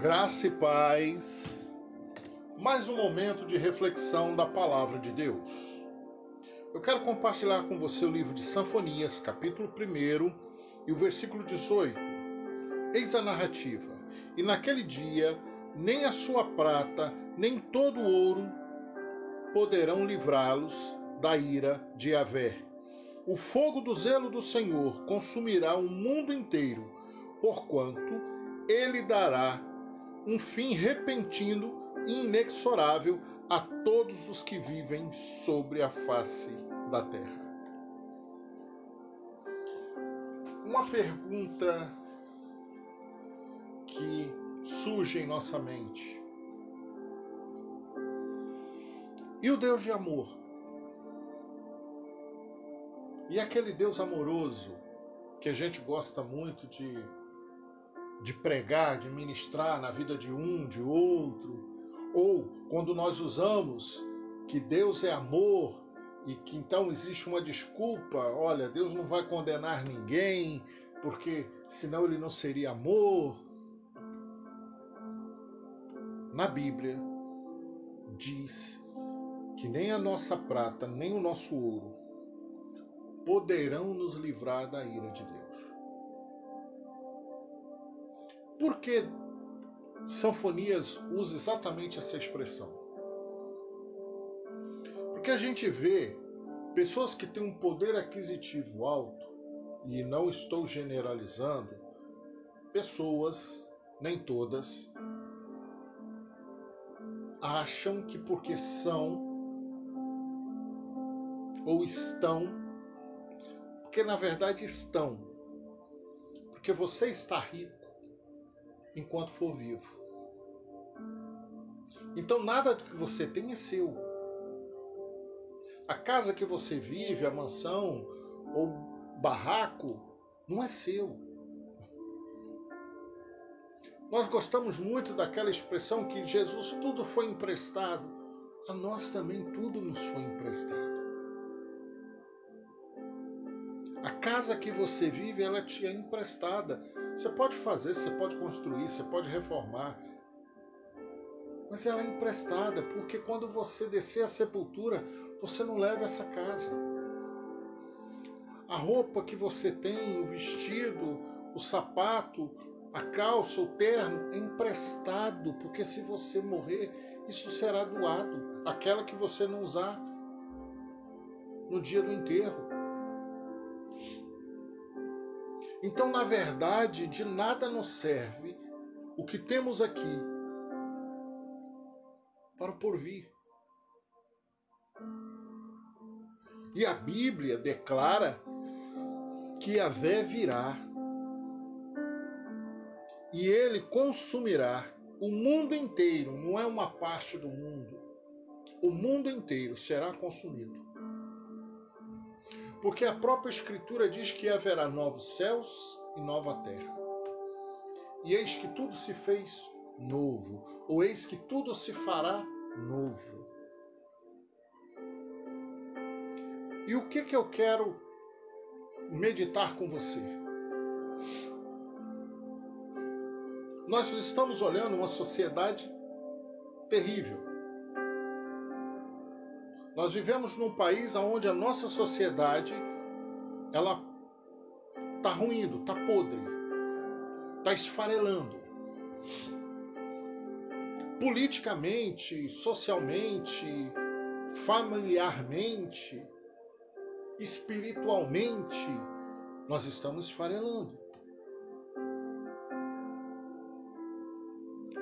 Graça e paz. Mais um momento de reflexão da palavra de Deus. Eu quero compartilhar com você o livro de Sanfonias, capítulo 1 e o versículo 18. Eis a narrativa. E naquele dia, nem a sua prata, nem todo o ouro poderão livrá-los da ira de Yahvé. O fogo do zelo do Senhor consumirá o mundo inteiro, porquanto ele dará um fim repentino e inexorável a todos os que vivem sobre a face da terra. Uma pergunta que surge em nossa mente. E o Deus de amor? E aquele Deus amoroso que a gente gosta muito de de pregar, de ministrar na vida de um, de outro, ou quando nós usamos que Deus é amor e que então existe uma desculpa, olha, Deus não vai condenar ninguém, porque senão ele não seria amor. Na Bíblia diz que nem a nossa prata, nem o nosso ouro poderão nos livrar da ira de Deus. Por que Sanfonias usa exatamente essa expressão? Porque a gente vê pessoas que têm um poder aquisitivo alto, e não estou generalizando, pessoas, nem todas, acham que porque são ou estão, porque na verdade estão, porque você está rico, enquanto for vivo. Então nada do que você tem é seu. A casa que você vive, a mansão ou barraco, não é seu. Nós gostamos muito daquela expressão que Jesus tudo foi emprestado. A nós também tudo nos foi emprestado. A casa que você vive, ela te é emprestada. Você pode fazer, você pode construir, você pode reformar. Mas ela é emprestada, porque quando você descer a sepultura, você não leva essa casa. A roupa que você tem, o vestido, o sapato, a calça, o terno, é emprestado, porque se você morrer, isso será doado. Aquela que você não usar no dia do enterro. Então, na verdade, de nada nos serve o que temos aqui para o porvir. E a Bíblia declara que a vé virá e ele consumirá o mundo inteiro, não é uma parte do mundo. O mundo inteiro será consumido. Porque a própria Escritura diz que haverá novos céus e nova terra. E eis que tudo se fez novo, ou eis que tudo se fará novo. E o que, que eu quero meditar com você? Nós estamos olhando uma sociedade terrível nós vivemos num país onde a nossa sociedade ela está ruindo, está podre, está esfarelando. Politicamente, socialmente, familiarmente, espiritualmente, nós estamos esfarelando.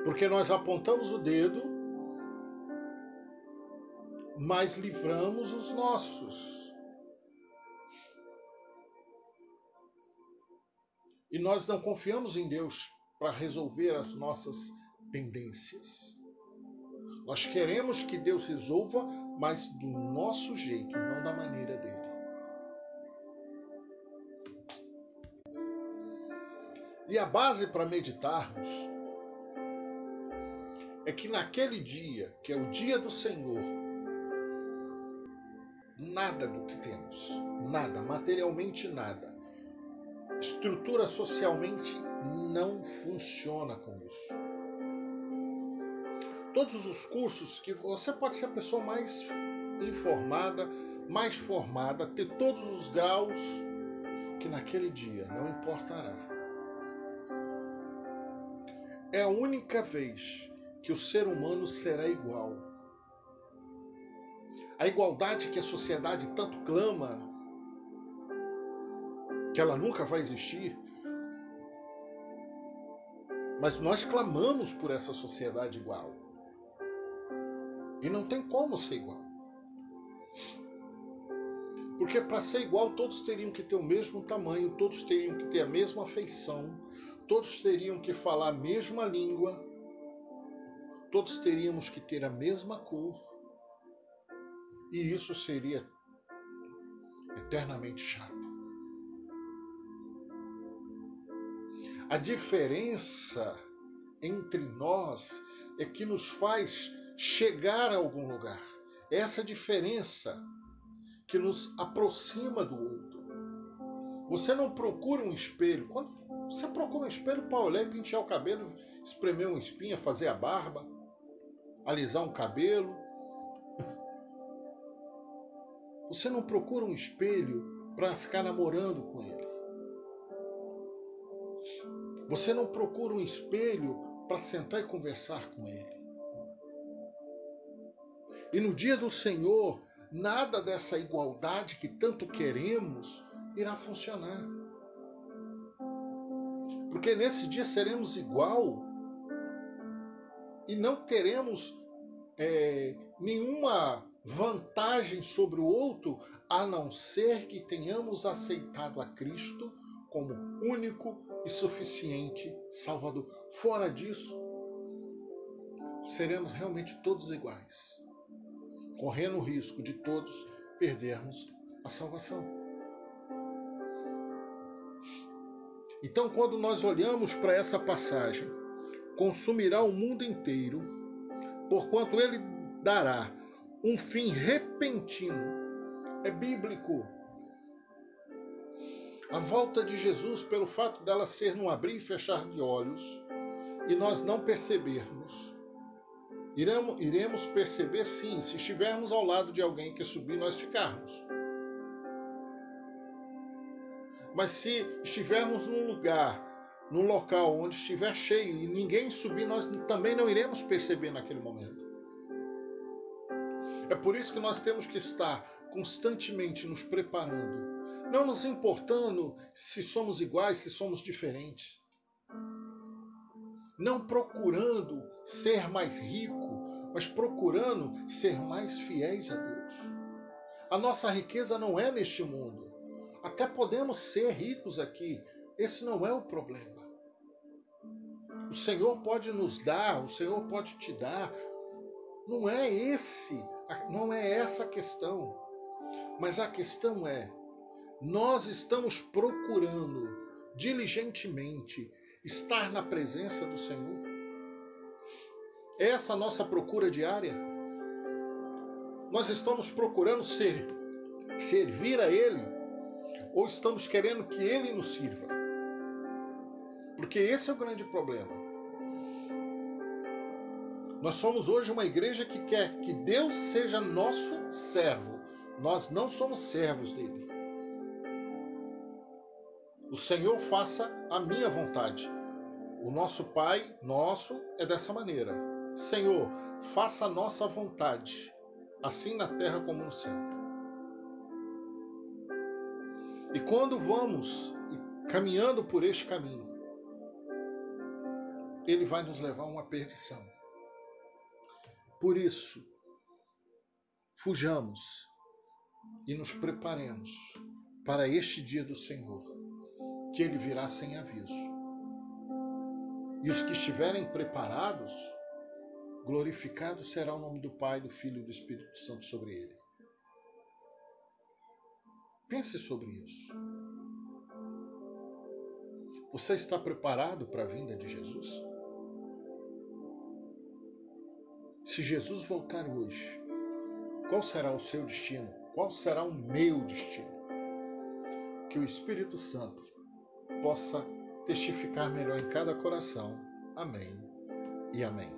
Porque nós apontamos o dedo mas livramos os nossos. E nós não confiamos em Deus para resolver as nossas pendências. Nós queremos que Deus resolva, mas do nosso jeito, não da maneira dele. E a base para meditarmos é que naquele dia, que é o dia do Senhor, nada do que temos, nada, materialmente nada. Estrutura socialmente não funciona com isso. todos os cursos que você pode ser a pessoa mais informada, mais formada, ter todos os graus que naquele dia não importará. É a única vez que o ser humano será igual. A igualdade que a sociedade tanto clama, que ela nunca vai existir, mas nós clamamos por essa sociedade igual. E não tem como ser igual. Porque para ser igual, todos teriam que ter o mesmo tamanho, todos teriam que ter a mesma feição, todos teriam que falar a mesma língua, todos teríamos que ter a mesma cor. E isso seria eternamente chato. A diferença entre nós é que nos faz chegar a algum lugar. Essa diferença que nos aproxima do outro. Você não procura um espelho. Quando você procura um espelho para olhar e pentear o cabelo, espremer uma espinha, fazer a barba, alisar um cabelo. Você não procura um espelho para ficar namorando com ele. Você não procura um espelho para sentar e conversar com ele. E no dia do Senhor, nada dessa igualdade que tanto queremos irá funcionar. Porque nesse dia seremos igual e não teremos é, nenhuma vantagem sobre o outro, a não ser que tenhamos aceitado a Cristo como único e suficiente Salvador. Fora disso, seremos realmente todos iguais correndo o risco de todos perdermos a salvação. Então, quando nós olhamos para essa passagem, consumirá o mundo inteiro, porquanto ele dará um fim repentino. É bíblico. A volta de Jesus, pelo fato dela ser num abrir e fechar de olhos, e nós não percebermos, Iremos, iremos perceber sim, se estivermos ao lado de alguém que subir, nós ficarmos. Mas se estivermos num lugar, num local onde estiver cheio e ninguém subir, nós também não iremos perceber naquele momento. É por isso que nós temos que estar constantemente nos preparando, não nos importando se somos iguais, se somos diferentes, não procurando ser mais rico, mas procurando ser mais fiéis a Deus. A nossa riqueza não é neste mundo. Até podemos ser ricos aqui. Esse não é o problema. O Senhor pode nos dar, o Senhor pode te dar. Não é esse, não é essa a questão. Mas a questão é: nós estamos procurando diligentemente estar na presença do Senhor? essa nossa procura diária? Nós estamos procurando ser, servir a Ele ou estamos querendo que Ele nos sirva? Porque esse é o grande problema. Nós somos hoje uma igreja que quer que Deus seja nosso servo. Nós não somos servos dele. O Senhor faça a minha vontade. O nosso Pai, nosso, é dessa maneira. Senhor, faça a nossa vontade, assim na terra como no céu. E quando vamos caminhando por este caminho, ele vai nos levar a uma perdição. Por isso, fujamos e nos preparemos para este dia do Senhor, que ele virá sem aviso. E os que estiverem preparados, glorificado será o nome do Pai, do Filho e do Espírito Santo sobre ele. Pense sobre isso. Você está preparado para a vinda de Jesus? Se Jesus voltar hoje, qual será o seu destino? Qual será o meu destino? Que o Espírito Santo possa testificar melhor em cada coração. Amém e amém.